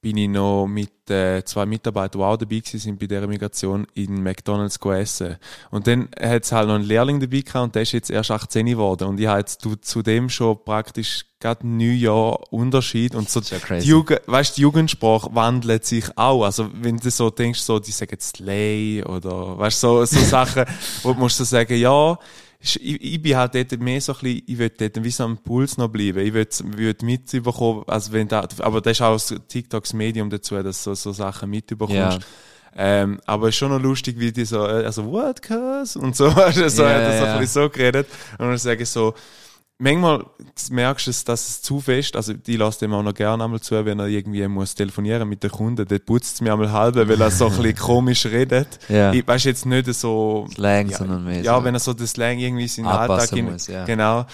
bin ich noch mit äh, zwei Mitarbeitern, die auch dabei sind bei dieser Migration, in McDonalds essen. Und dann hat es halt noch einen Lehrling dabei gehabt und der ist jetzt erst 18 geworden. Und ich habe jetzt zudem schon praktisch gerade neun Jahre Unterschied und so ja die. Jugend, weißt, die Jugendsprache wandelt sich auch. Also, wenn du so denkst, so, die sagen Slay oder, weißt, so, so Sachen, wo du musst so sagen, ja, ich, ich bin halt dort mehr so ein bisschen, ich will dort wie so am Puls noch bleiben. Ich will, will mitbekommen, also wenn da, aber das ist auch das TikToks Medium dazu, dass du so, so Sachen mitbekommst. Ja. Ähm, aber es ist schon noch lustig, wie die so, äh, also, what, cuz? Und so, weißt du, so, Ja, hat er so ein bisschen so geredet. Und dann sage ich so, manchmal merkst du, es, dass es zu fest, also die lässt dem auch noch gerne einmal zu, wenn er irgendwie muss telefonieren mit den Kunden, dort putzt es mir einmal halb, weil er so ein bisschen komisch redet. Ja. Ich weiß jetzt nicht so, Slang, ja, sondern mehr ja, wenn er so den Slang irgendwie in seinen anpassen Alltag in, muss, ja. genau.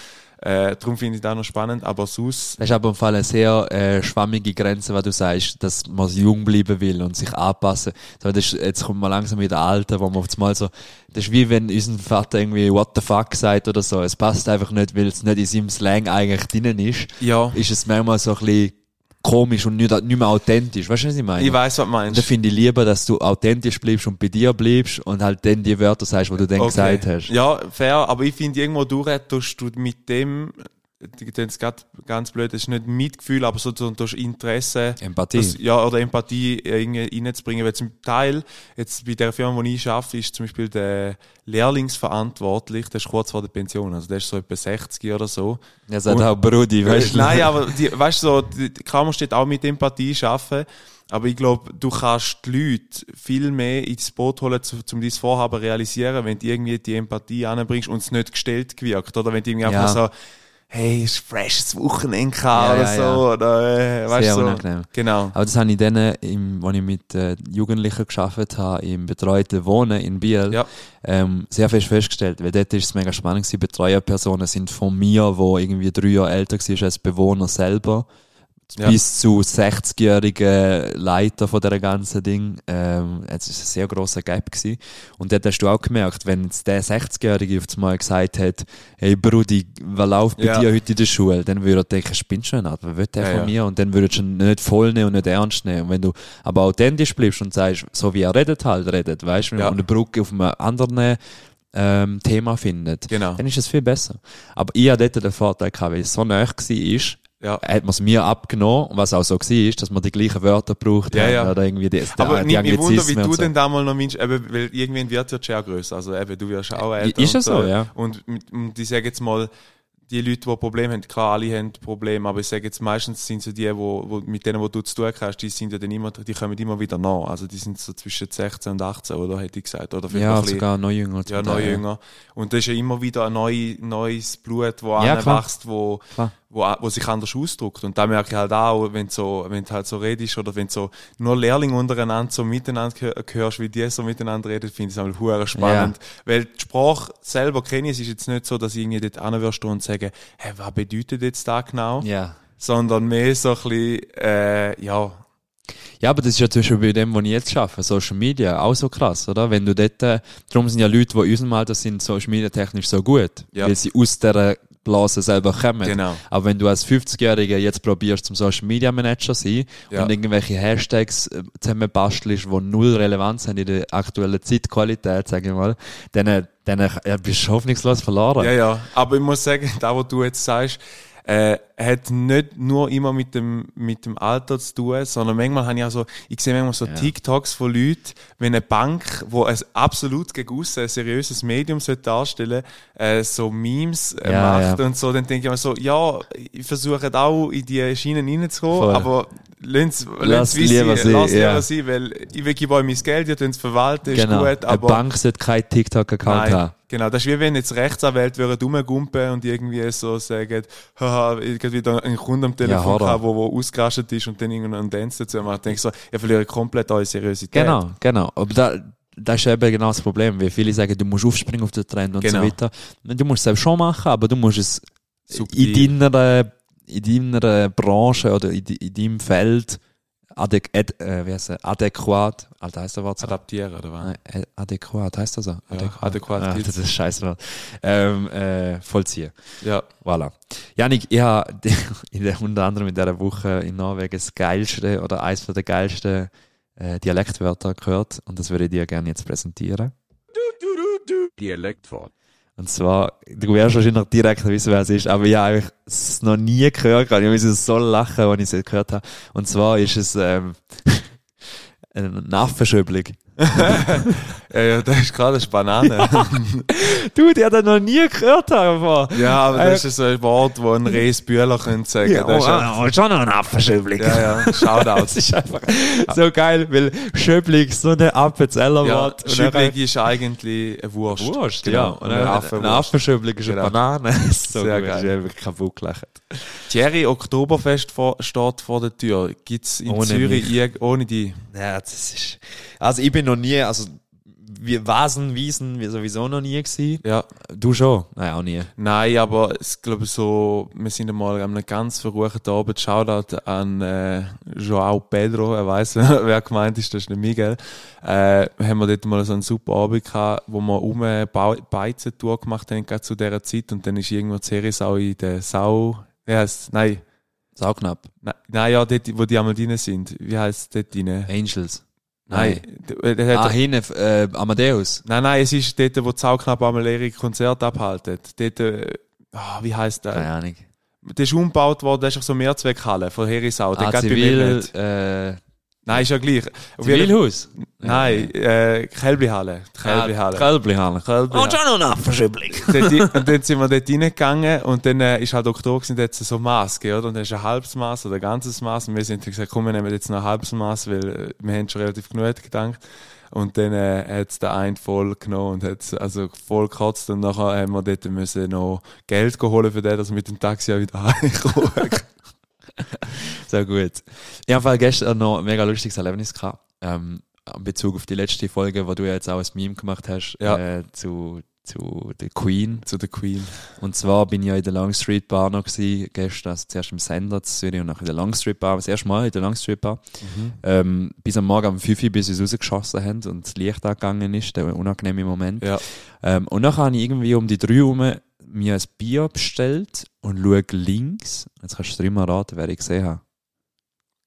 Äh, darum finde ich das noch spannend, aber sonst, Das ist aber im Fall eine sehr äh, schwammige Grenze, was du sagst, dass man jung bleiben will und sich anpassen. So, das ist, jetzt kommt man langsam wieder Alter, wo man oft mal so, das ist wie wenn unser Vater irgendwie what the fuck sagt oder so. Es passt einfach nicht, weil es nicht in seinem Slang eigentlich drinnen ist. ja, Ist es manchmal so ein bisschen komisch und nicht, nicht mehr authentisch. Weißt du, was ich meine? ich weiß, was du Und da meinst. finde ich lieber, dass du authentisch bleibst und bei dir bleibst und halt dann die Wörter sagst, die du dann gesagt hast. Ja, fair, aber ich finde, irgendwo durch tust du mit dem, es grad ganz blöd, das ist nicht Mitgefühl, aber so, tust Interesse, Empathie. das, ja, oder Empathie irgendwie reinzubringen, weil zum Teil, jetzt bei der Firma, wo ich arbeite, ist zum Beispiel der Lehrlingsverantwortlich, der ist kurz vor der Pension, also der ist so etwa 60 oder so. Ja, sagt auch Brudi, weißt du? Nein, aber die, weißt du, so, die, klar musst du auch mit Empathie arbeiten, aber ich glaube, du kannst die Leute viel mehr ins Boot holen, um dein Vorhaben zu realisieren, wenn du irgendwie die Empathie anbringst und es nicht gestellt wirkt, oder wenn du irgendwie Ja. einfach so, hey, ist freshes Wochenende Ja, oder ja, so, ja. oder, äh, weißt Sehr so. unangenehm. Genau. Aber das habe ich dann, im, als ich mit äh, Jugendlichen geschafft habe, im betreuten Wohnen in Biel, Ja. ähm, sehr fest festgestellt, weil dort ist es mega spannend gewesen. Betreuerpersonen sind von mir, wo irgendwie drei Jahre älter war als Bewohner selber, Ja. bis zu 60-jährigen Leiter von dieser ganzen Ding. Ähm, es ist ein sehr grosser Gap gewesen. Und dort hast du auch gemerkt, wenn jetzt der 60-Jährige auf einmal gesagt hat, hey Brudi, was läuft bei Ja. dir heute in der Schule? Dann würde er denken, spinnst du schon ab, was will der Ja, von mir? Und dann würdest du ihn nicht voll nehmen und nicht ernst nehmen. Und wenn du aber authentisch bleibst und sagst, so wie er redet halt, redet, weißt du, Ja. und eine Brücke auf einem anderen ähm, Thema findet, Genau. dann ist es viel besser. Aber ich hatte dort den Vorteil gehabt, weil es so nah war, Ja. hat man es mir abgenommen, was auch so war, ist, dass man die gleichen Wörter braucht Ja, ja. oder irgendwie die, Aber die nicht mich wunder, wie du so. denn damals noch meinst, eben, weil irgendwann wird ja die grösser. Also eben, du wirst auch älter. Ist es so, ja. Und, und ich sage jetzt mal, die Leute, die Probleme haben, klar, alle haben Probleme, aber ich sage jetzt, meistens sind so die, wo, wo, mit denen, wo du zu tun hast, die sind ja dann immer, die kommen immer wieder nach. Also die sind so zwischen 16 und 18, oder, hätte ich gesagt. Oder vielleicht Ja, bisschen- sogar noch jünger. ja, noch jünger. Und das ist ja immer wieder ein neu, neues Blut, wo Ja, anwächst, wo, Klar. wo, wo sich anders ausdrückt. Und da merke ich halt auch, wenn du so, wenn du halt so redest oder wenn du so nur Lehrlinge untereinander so miteinander hörst, wie die so miteinander reden, finde ich es einmal hure spannend. Weil die Sprache selber kenne ich, es ist jetzt nicht so, dass ich irgendwie dort anwürste und sage, hey, was bedeutet jetzt da genau? Ja. Sondern mehr so ein bisschen, äh, ja, Ja, aber das ist ja zum Beispiel bei dem, was ich jetzt arbeite, Social Media, auch so krass, oder? Wenn du dort, äh, darum sind ja Leute, die in unserem Alter sind, Social Media technisch so gut, Ja. weil sie aus dieser Blase selber kommen. Genau. Aber wenn du als 50-Jähriger jetzt probierst, zum Social Media Manager zu sein Ja. und irgendwelche Hashtags äh, zusammenbastelst, die null Relevanz haben in der aktuellen Zeitqualität, sage ich mal, dann, äh, dann äh, bist du hoffnungslos verloren. Ja, ja. Aber ich muss sagen, da, was du jetzt sagst, äh, hat nicht nur immer mit dem, mit dem Alter zu tun, sondern manchmal habe ich auch so, ich sehe manchmal so Ja. TikToks von Leuten, wenn eine Bank, wo ein absolut gegen aussen ein seriöses Medium sollte darstellen, äh, so Memes äh, Ja, macht ja. und so, dann denke ich mir so, ja, ich versuche auch in die Schienen reinzukommen, Voll. aber lass Lass wie lieber sein, lieber weil ich will gebe euch mein Geld, ihr könnt es verwalten, ist genau. gut, Eine aber... Bank sollte keinen TikTok-Account haben. genau. Das ist wie wenn jetzt Rechtsanwälte würden rumgumpen und irgendwie so sagen, haha, ich hab wieder einen Kunden am Telefon gehabt, wo, wo ausgerastet ist und dann irgendeinen Dance dazu macht. Denke ich so, ihr verliert komplett eure Seriosität. Genau, genau. Aber da, das ist eben genau das Problem, weil viele sagen, du musst aufspringen auf den Trend und Genau. so weiter. Du musst es selbst schon machen, aber du musst es Subtil. in deiner, in deiner Branche oder in, in deinem Feld adek, ad, äh, wie heißt es, adäquat, Alter, heißt der Wort so? Adaptieren, oder was? Nein, äh, adäquat, heißt das so? Adäquat, adäquat ah, das ist ein Scheißwort. Ähm, äh, vollziehen. Ja. Voilà. Janik, ich habe in der, unter anderem in dieser Woche in Norwegen das geilste oder eines der geilsten äh, Dialektwörter gehört und das würde ich dir gerne jetzt präsentieren. Dialektwort. Und zwar, du wirst wahrscheinlich direkt wissen, wer es ist, aber ich habe eigentlich es noch nie gehört. Ich musste so lachen, als ich es gehört habe. Und zwar ist es ähm, eine Affenschöblung. Ja, ja, das ist gerade eine Banane. Du, die hat er noch nie gehört haben. ja, aber das ist so ein Wort, das ein Rees Bühler könnte sagen. Ja, das ist ja, oh, oh, schon noch eine Affenschöblung. ja, ja, Shoutout. Das ist einfach so geil, weil Schöbling so eine Appenzeller ja, Wort. dann- ist eigentlich eine Wurst. Wurst, genau. ja. Und eine Affenschöbling ist eine Genau. Banane. so Sehr gut, geil. Ich habe kaputt gelacht. Thierry, Oktoberfest vor, steht vor der Tür. Gibt's in Ohne Zürich mich. ohne die? Ja, das ist, also ich bin noch nie, also wie Vasen, Wiesen, wie sowieso noch nie gewesen. Ja. Du schon? Nein, auch nie. Nein, aber ich glaube so, wir sind einmal an einem ganz verruchten Abend, Shoutout an äh, Joao Pedro, er weiß, wer gemeint ist, das ist nicht Miguel. Äh, haben wir dort mal so einen super Abend gehabt, wo wir um eine Beizentour gemacht haben, gerade zu dieser Zeit, und dann ist irgendwo die Serie in der Sau, wie heisst nein, Sauknapp. nein, nein, ja, dort, wo die einmal drin sind, wie heisst es dort drin? Angels. Nein, der, der Ah, hinten, äh, Amadeus. nein, nein, es ist dort, wo die Sauknapp einmal ihre Konzerte abhalten. Dort, äh, ah, wie heisst der? Keine Ahnung. Der ist umgebaut worden, das ist auch so Mehrzweckhalle von Herisau. Der Ah, Zivil, nicht. äh, Nein, ist ja gleich. Zivilhaus? Nein, äh, Kälblihalle. Die Kälblihalle. Kälblihalle. Kälblihalle. Und schon noch eine. Dort- und dann sind wir dort reingegangen und dann äh, ist halt Oktober gewesen, dort so Maske, oder? Und dann ist ein halbes Maß oder ein ganzes Maß und wir sind gesagt, komm, wir nehmen jetzt noch ein halbes Maß, weil äh, wir haben schon relativ genug gedacht. Und dann äh, hat's der ein voll genommen und hat's also voll gekotzt und nachher haben wir dort müssen noch Geld holen für den, dass wir mit dem Taxi auch wieder heimkommen. Sehr gut. Ich habe gestern noch ein mega lustiges Erlebnis gehabt. Ähm, in Bezug auf die letzte Folge, wo du ja jetzt auch ein Meme gemacht hast, Ja. äh, zu, zu der Queen. zu der Queen. Und zwar bin ich ja in der Longstreet Bar noch gewesen, gestern, also zuerst im Sender zu Zürich und nachher in der Longstreet Bar, das erste Mal in der Longstreet Bar. Ähm, bis am Morgen um 5 Uhr, bis sie es rausgeschossen haben und das Licht angegangen ist, der unangenehme Moment. Ja. Ähm, und dann habe ich irgendwie um die drei herum mir ein Bier bestellt und schaue links. Jetzt kannst du dreimal raten, wer ich gesehen habe.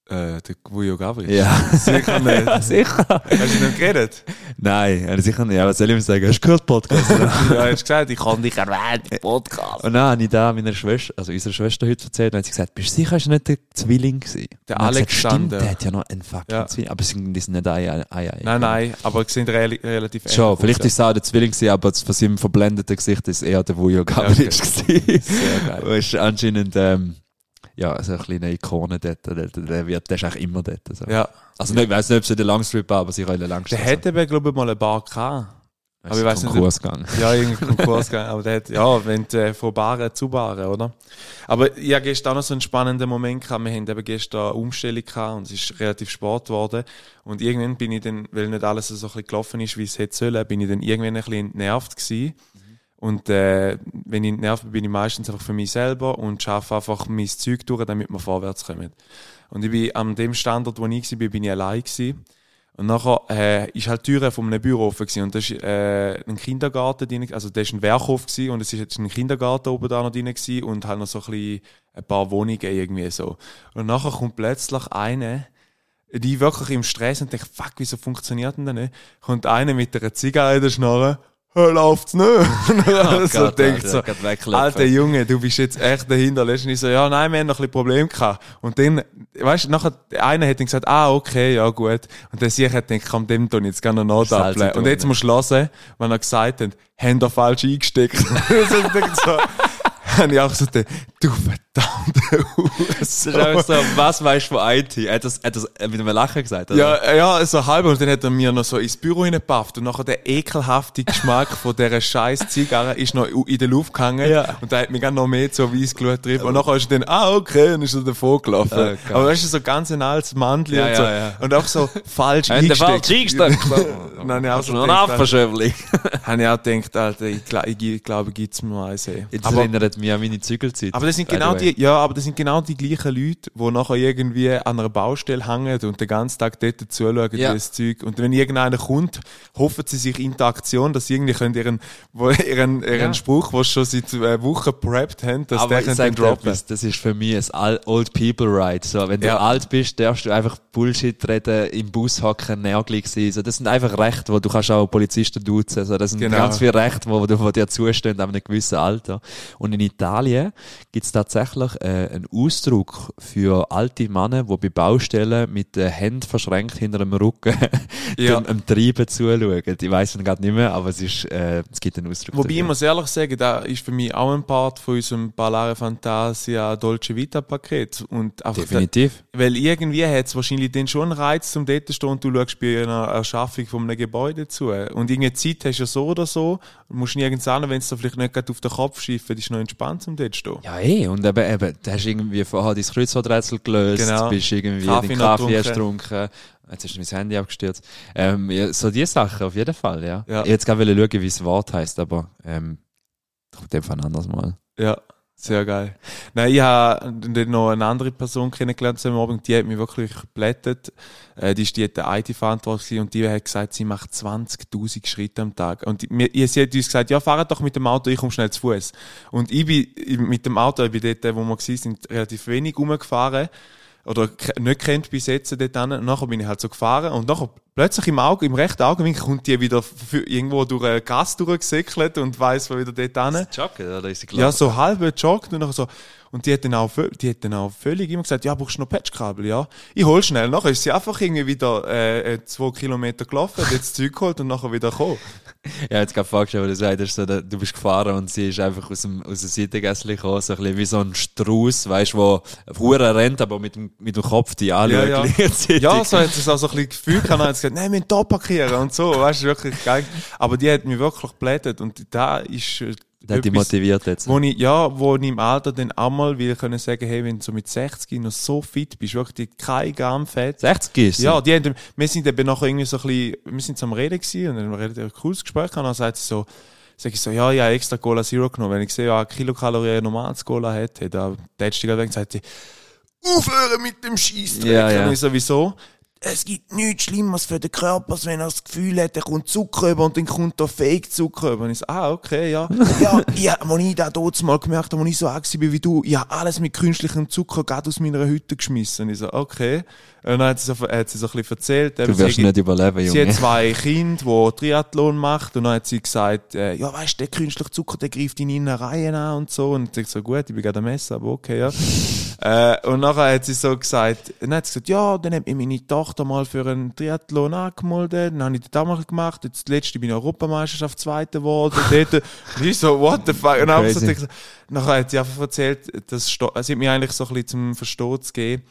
Äh, der Guyo Gabriel. Ja. Sicher nicht. ja, sicher. Hast du nicht geredet? Nein, also sicher nicht. Aber was soll ich ihm sagen? Hast du gehört, Podcast? ja, hast gesagt, ich kann dich erwähnen im Podcast. und dann habe ich da meiner Schwester, also unserer Schwester heute erzählt, und hat sie gesagt, bist du sicher, hast du nicht der Zwilling gewesen? Der Und dann hat sie Alex gesagt, Stimmt, der hat ja noch einen fucking Ja. Zwilling. Aber sie die sind nicht ein, ein, ein, ein. Nein, nein, aber sie sind re relativ Schon, ähnlich vielleicht aus, ist es auch der Zwilling gewesen, aber von seinem verblendeten Gesicht ist eher der Wujo Gabriel okay. gewesen. Sehr geil. Ist anscheinend, ähm, ja, so eine kleine Ikone dort. Der, der, der, wird, der ist eigentlich immer dort. So. Ja, Also, nicht, ich weiss nicht, ob es in der Langstrip war, aber sicher in der der hätte eben, glaube ich, mal eine Bar gehabt. aber ich nicht, ob- Konkurs gegangen. Ja, irgendwie Konkurs gegangen. Aber der hat, ja, wenn du, äh, von Baren zu Baren, oder? Aber ich hatte gestern auch noch so einen spannenden Moment gehabt. Wir haben eben gestern eine Umstellung gehabt und es ist relativ spät geworden. Und irgendwann bin ich dann, weil nicht alles so ein bisschen gelaufen ist, wie es hätte sollen, bin ich dann irgendwann ein bisschen entnervt gewesen. Und äh, wenn ich entnervt bin, bin ich meistens einfach für mich selber und schaffe einfach mein Zeug durch, damit wir vorwärts kommen. Und ich bin an dem Standort, wo ich war, bin ich allein gewesen. Und nachher äh, ist halt die Türe von einem Büro offen gewesen. und da ist äh, ein Kindergarten also da ist ein Werkhof gewesen und es ist jetzt ein Kindergarten oben da noch drin gewesen und halt noch so ein, bisschen ein paar Wohnungen irgendwie so. Und nachher kommt plötzlich eine, die wirklich im Stress und denkt, fuck, wieso funktioniert denn das nicht? Kommt eine mit einer Zigarre in der Schnarre, hör, läuft's nicht? Und dann so denkt so, Alter Junge, du bist jetzt echt dahinter. Und ich so, ja, nein, wir haben noch ein bisschen Probleme gehabt. Und dann, weißt du, nachher, der eine hat dann gesagt, ah, okay, ja, gut. Und der sich hat gedacht, komm, dem tun jetzt gerne noch in Und jetzt musst du hören, wenn er gesagt hat, haben da falsch eingesteckt. so, habe ich auch so gedacht, du Das ist einfach so, was weißt du von IT? Er hat das, er hat das mit einem Lachen gesagt, oder? Ja, ja, so halb. Und dann hat er mir noch so ins Büro hineingepafft. Und nachher der ekelhafte Geschmack von dieser scheiß Zigarre ist noch in der Luft gehangen. Ja. Und da hat mich dann noch mehr so weiss Glut drin. Und nachher ist er dann, ah, okay, und ist er davon gelaufen. Oh Gott. Aber weißt du, so ganz ein altes Mandli Ja, und ja, so. ja. Und auch so falsch den falsch eingesteckt. eingesteckt. Und dann habe ich auch so gedacht, habe ich auch gedacht, Alter, ich, gla- ich glaube, gibt's mir eins. ey. Jetzt Aber erinnert mich an meine Zügelzeit. aber das sind genau way. Die, ja, aber das sind genau die gleichen Leute, die nachher irgendwie an einer Baustelle hängen und den ganzen Tag dort zuschauen, Ja. das Zeug. Und wenn irgendeiner kommt, hoffen sie sich Interaktion, dass sie irgendwie können ihren, wo, ihren, ihren Ja. Spruch, den sie schon seit äh, Wochen prepped haben, dass aber der ich sag droppen. etwas, das ist für mich ein Old People Ride. So, wenn du Ja. alt bist, darfst du einfach Bullshit reden, im Bus hocken, närgelig sein. So, das sind einfach Rechte, wo du kannst auch Polizisten duzen. So, das sind Genau. ganz viele Rechte, wo, wo dir zustehen, ab einem gewissen Alter. Und in Italien gibt es tatsächlich äh, einen Ausdruck für alte Männer, die bei Baustellen mit den Händen verschränkt hinter dem Rücken Ja. dem, dem Treiben zuschauen. Ich weiss ihn gerade nicht mehr, aber es, ist, äh, es gibt einen Ausdruck Wobei ich dafür. muss ehrlich sagen, da ist für mich auch ein Part von unserem Ballare Fantasia Dolce Vita Paket. Und einfach Definitiv. Weil irgendwie hat es wahrscheinlich dann schon einen Reiz, zum dort zu stehen und du schaust bei einer Erschaffung von einem Gebäude zu. Und irgendeine Zeit hast du ja so oder so, musst nirgends an, wenn es dir vielleicht nicht gerade auf den Kopf schießt, ist noch entspannt, zum dort zu stehen. Ja, eh. Und eben, eben, du hast irgendwie vorher dein Kreuzworträtsel gelöst, Genau. bist irgendwie Kaffee den Kaffee getrunken. Jetzt ist mein Handy abgestürzt. Ähm, ja, so die Sachen auf jeden Fall, ja. Ja. Ich jetzt gerade schauen, wie das Wort heißt, aber ähm, auf dem Fall ein anderes Mal. Ja, sehr geil. Nein, ich habe dann noch eine andere Person kennengelernt am Abend, die hat mich wirklich geblättet. Äh, die ist der IT-verantwortlich und die hat gesagt, sie macht 20.000 Schritte am Tag. Und sie hat uns gesagt, ja, fahrt doch mit dem Auto, ich komme schnell zu Fuß. Und ich bin mit dem Auto, ich bin dort, wo wir waren, sind relativ wenig rumgefahren. Oder nicht kennt bis jetzt dort hin. Und nachher bin ich halt so gefahren und nachher plötzlich im Auge, im rechten Augenwinkel kommt die wieder irgendwo durch einen Gas durchgesäckelt und weiss, wo wieder dort hin. Joggen, oder ist sie Ja, so halb joggt und nachher so. Und die hat dann auch, die hat dann auch völlig immer gesagt, ja, brauchst du noch Patchkabel, ja? Ich hol schnell. Nachher ist sie einfach irgendwie wieder, äh, äh, zwei Kilometer gelaufen, hat jetzt das Zeug geholt und nachher wieder gekommen. Ja, jetzt gerade vorgestellt, wo du sagst, so, du bist gefahren und sie ist einfach aus dem, aus dem Seitengässli gekommen, so ein bisschen wie so ein Strauß, weißt du, wo Hure rennt, aber mit dem, mit dem Kopf die anschaut. Ja, ja. Ja, so hat sie es auch so ein bisschen gefühlt, gesagt, nein, wir müssen da parkieren und so, weißt du, wirklich geil. Aber die hat mich wirklich geblättet und da ist, äh, Das hat dich motiviert jetzt. Wo ich, ja, wo ich im Alter dann auch mal will können sagen, hey, wenn du so mit 60 noch so fit bist, wirklich kein Gramm Fett. 60 ist? Ja, die haben, wir sind eben nachher irgendwie so ein bisschen, wir sind so am Reden gewesen und dann haben wir ein cooles Gespräch gehabt und dann sagt sie so, sag ich so, ja, habe extra Cola Zero genommen. Wenn ich sehe, ja, Kilokalorien normales Cola hat da, der letzte gerade gesagt, aufhören mit dem Scheissdreck. Ja, ja. Und ich sowieso, es gibt nichts Schlimmeres für den Körper, als wenn er das Gefühl hat, er kommt Zucker über und dann kommt da Fake Zucker über. Und ich so, ah, okay, ja. ja, ja, als ich da dort mal gemerkt habe, als ich so war wie du, ich habe alles mit künstlichem Zucker gerade aus meiner Hütte geschmissen. Und ich so, okay. Und dann hat sie so, hat sie so ein bisschen erzählt. Du wirst sie- nicht überleben, Sie hat Junge. zwei Kinder, die Triathlon macht und dann hat sie gesagt, äh, ja weißt du, der künstliche Zucker, der greift in Innereien an und so und ich so, gut, ich bin gerade am Essen, aber okay, ja. äh, und nachher hat sie so gesagt, dann hat sie gesagt, ja, dann hat mich meine Tochter mal für einen Triathlon angemeldet, dann habe ich das auch mal gemacht, jetzt letzte bin ich Europameisterschaft Zweiter geworden, dort, und ich so, what the fuck, und dann, so, gesagt, nachher hat sie einfach erzählt, dass, Sto- sie hat mir eigentlich so ein bisschen zum Verstehen zu geben,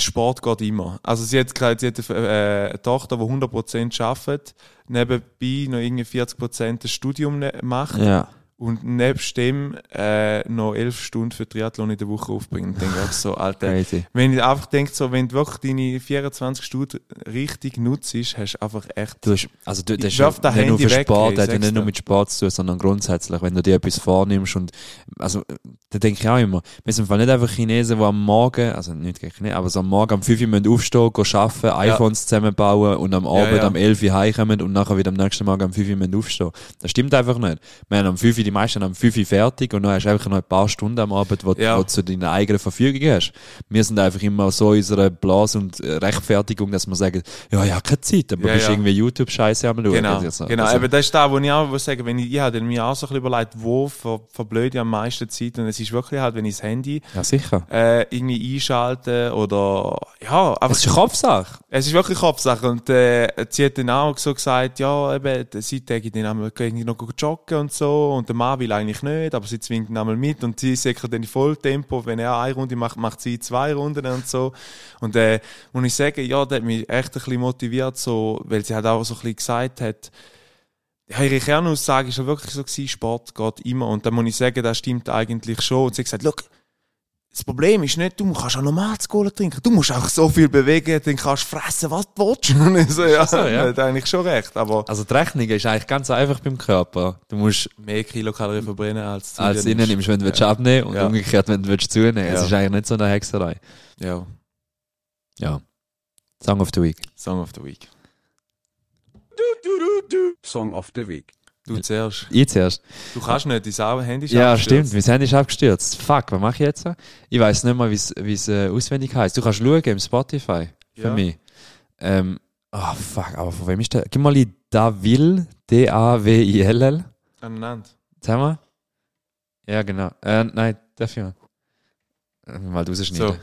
Sport geht immer. Also sie hat sie hat eine, äh, Tochter, die 100% arbeitet, nebenbei noch irgendwie 40% das Studium ne macht Ja. Und nebst dem äh, noch 11 Stunden für Triathlon in der Woche aufbringen. Denke ich so, Alter, Crazy. wenn ich einfach denke, so, wenn du wirklich deine 24 Stunden richtig nutzt, hast du einfach echt... Du hast, also du, das ist ja das nicht nur für weg, Sport, ey, das hat ja nicht nur mit Sport zu tun, sondern grundsätzlich, wenn du dir etwas vornimmst und, also, da denke ich auch immer, wir sind im Fall nicht einfach Chinesen, die am Morgen, also nicht gegen Chinesen, aber so am Morgen am 5 Uhr müssen aufstehen, gehen arbeiten, iPhones zusammenbauen und am Abend ja. am 11 Uhr heimkommen und nachher wieder am nächsten Morgen am 5 Uhr müssen aufstehen. Das stimmt einfach nicht. Wir haben am 5 Uhr, die meisten am 5 Uhr fertig und dann hast du einfach noch ein paar Stunden am Abend, wo, Ja. du zu deiner eigenen Verfügung hast. Wir sind einfach immer so in unserer Blase und äh, Rechtfertigung, dass wir sagen, ja, ja, keine Zeit, aber Ja, bist ja. irgendwie YouTube-Scheiße am schauen. Genau, Also, genau. also, eben, das ist da, wo ich auch sagen, wenn ich, ich habe mir auch so ein bisschen überlegt, wo ver, verblöde ich am meisten Zeit und es ist wirklich halt, wenn ich das Handy ja, sicher. äh, irgendwie einschalte oder ja, aber Das ist eine Kopfsache. es ist wirklich Kopfsache und äh, sie hat dann auch so gesagt, ja, eben, sie täge dann einmal irgendwie noch joggen und so und der Mann will eigentlich nicht, aber sie zwingt ihn einmal mit und sie säckert dann in Volltempo, wenn er eine Runde macht, macht sie zwei Runden und so. Und äh, muss ich sagen, ja, das hat mich echt ein bisschen motiviert, so, weil sie halt auch so ein bisschen gesagt hat, ihre Kernaussage ist ja wirklich so Sport geht immer. Und dann muss ich sagen, das stimmt eigentlich schon. Und sie hat gesagt, look, das Problem ist nicht, du kannst auch normal Cola trinken. Du musst auch so viel bewegen, dann kannst du fressen, was du willst. So, ja, so, ja. hat eigentlich schon recht. Aber Also die Rechnung ist eigentlich ganz einfach beim Körper. Du musst mehr Kilokalorien verbrennen als du als innen nimmst, wenn du willst abnehmen und Ja. umgekehrt, wenn du willst zunehmen. Es Ja. ist eigentlich nicht so eine Hexerei. Ja, Ja. Song of the Week. Song of the Week. Song of the Week. Du zuerst. Ich zuerst. Du kannst nicht, dein Handy ist Ja, stimmt. Mein Handy ist abgestürzt. Fuck, was mache ich jetzt? Ich weiß nicht mal, wie es äh, auswendig heißt. Du kannst schauen im Spotify. Für Ja. mich. Ähm, oh, fuck, aber von wem ist der? Gib mal ein Davil, D-A-W-I-L-L. Aneinander. Sag mal. Ja, genau. Äh, nein, dafür. Äh, Mal rausschneiden. So.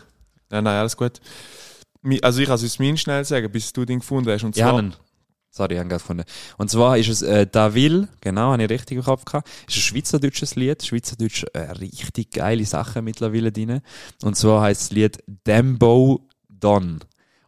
Ja, nein, alles gut. Also ich kann es meinen schnell sagen, bis du den gefunden hast. Und zwar, nein. Sorry, ich habe gerade gefunden. Und zwar ist es äh, Davil, genau, habe ich richtig im Kopf gehabt. Ist ein schweizerdeutsches Lied. Schweizerdeutsch äh, richtig geile Sachen mittlerweile drin. Und zwar heißt das Lied Dambo Don.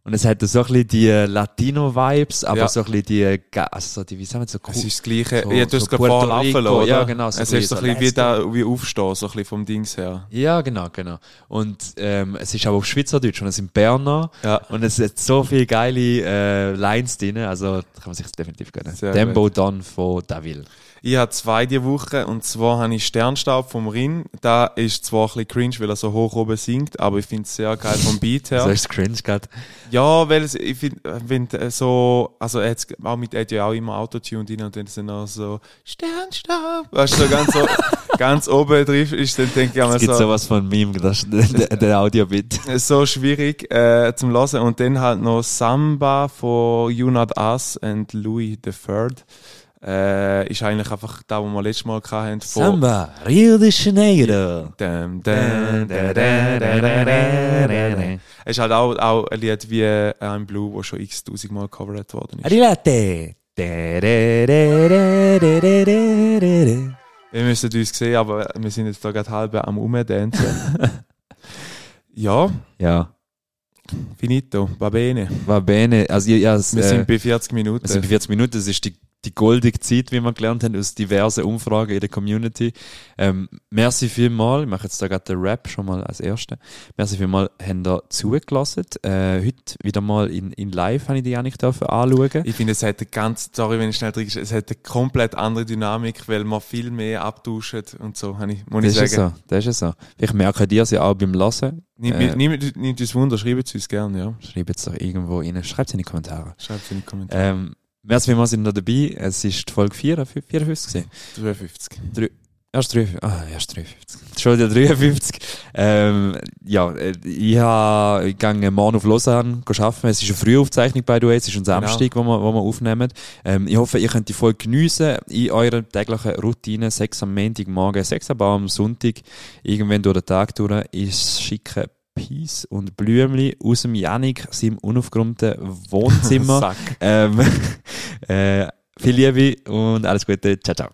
Und es hat so ein bisschen die Latino-Vibes, aber Ja. so ein bisschen die, also so die, wie sagen wir so, Es ist das Gleiche. So- ja, du hast so gerade laufen lassen, ja, genau, so es ist so ein bisschen wie, da, wie Aufstehen, so ein bisschen vom Dings her. Ja, genau, genau. Und ähm, es ist aber auf Schweizerdeutsch und es sind Berner Ja. und es hat so viele geile äh, Lines drin, also kann man sich definitiv gönnen. Sehr Dembo Don von Davil. Ich habe zwei die Woche und zwar habe ich Sternstaub vom Rin. Da ist zwar ein bisschen cringe, weil er so hoch oben singt, aber ich finde es sehr geil vom Beat her. So ist cringe gerade. Ja, weil es, ich finde, find, äh, so, also er hat's auch mit, hat ja auch immer Autotune drin und dann sind auch so Sternstaub, weißt du, so ganz, so, ganz oben drauf ist, dann denke ich einmal Es gibt so, sowas von Meme, das der, der Audio-Bit. so schwierig äh, zum Hören. Und dann halt noch Samba von You Not Us and Louis III. Äh, ist eigentlich einfach da, wo wir letztes Mal hatten. von- Samba, Rio de Janeiro. Es ist halt auch, auch ein Lied wie I'm Blue, das schon x-tausend Mal gecovert worden ist. Arrivate. Wir müssen uns sehen, aber wir sind jetzt da gerade halb am Umdancen. ja, Ja, finito, va bene. war bene. Also, ja, es, Wir äh, sind bei 40 Minuten. Wir sind bei 40 Minuten, das ist die, die goldige Zeit, wie wir gelernt haben, aus diversen Umfragen in der Community. Ähm, merci vielmal, ich mache jetzt da gerade den Rap schon mal als Erste. Merci vielmal, haben da zugelassen. Äh, heute wieder mal in, in live habe ich die Janik dürfen anschauen. Ich finde, es hat eine ganz, sorry, wenn ich schnell drin es hat eine komplett andere Dynamik, weil man viel mehr abtauschen und so, habe ich, muss Das ich ist ja sagen. so, das ist ja so. Merken die es ja auch beim Lassen. Nimmt Äh, nimmt nimmt uns Wunder, schreibt es uns gerne, ja. Schreibt es doch irgendwo rein, schreibt es in die Kommentare. Schreibt es in die Kommentare. Ähm, merci vielmals, sind noch dabei. Es ist die Folge 4, 54 gewesen. 53. Erst 53. Ah, erst 53. Schon wieder 53. Ähm, ja, äh, ich, ha, ich gehe morgen auf Lausanne arbeiten. Es ist eine Frühaufzeichnung, by the way. Es ist ein Samstag, wo, wir, wo wir aufnehmen. Ähm, ich hoffe, ihr könnt die Folge geniessen in eurer täglichen Routine. Sechs am Montagmorgen, sechs aber am Sonntag. Irgendwann durch den Tag durch. Ich schicke Peace und Blümli aus dem Janik, seinem unaufgeräumten Wohnzimmer. Ähm, äh, viel Liebe und alles Gute. Ciao, ciao.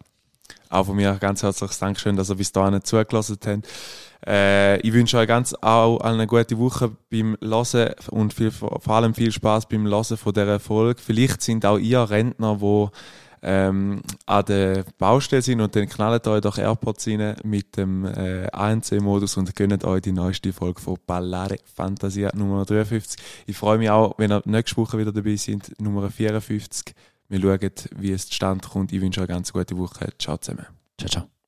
Auch von mir ganz herzliches Dankeschön, dass ihr bis dahin zugelassen habt. Äh, ich wünsche euch ganz auch eine gute Woche beim Hören und viel, vor allem viel Spaß beim Hören von dieser Folge. Vielleicht sind auch ihr Rentner, die ähm, an der Baustelle sind und dann knallt euch doch AirPods rein mit dem äh, ANC-Modus und gönnt euch die neueste Folge von Ballare Fantasia Nummer 53. Ich freue mich auch, wenn ihr nächste Woche wieder dabei seid, Nummer 54. Wir schauen, wie es zustande kommt. Ich wünsche euch eine ganz gute Woche. Ciao zusammen. Ciao, ciao.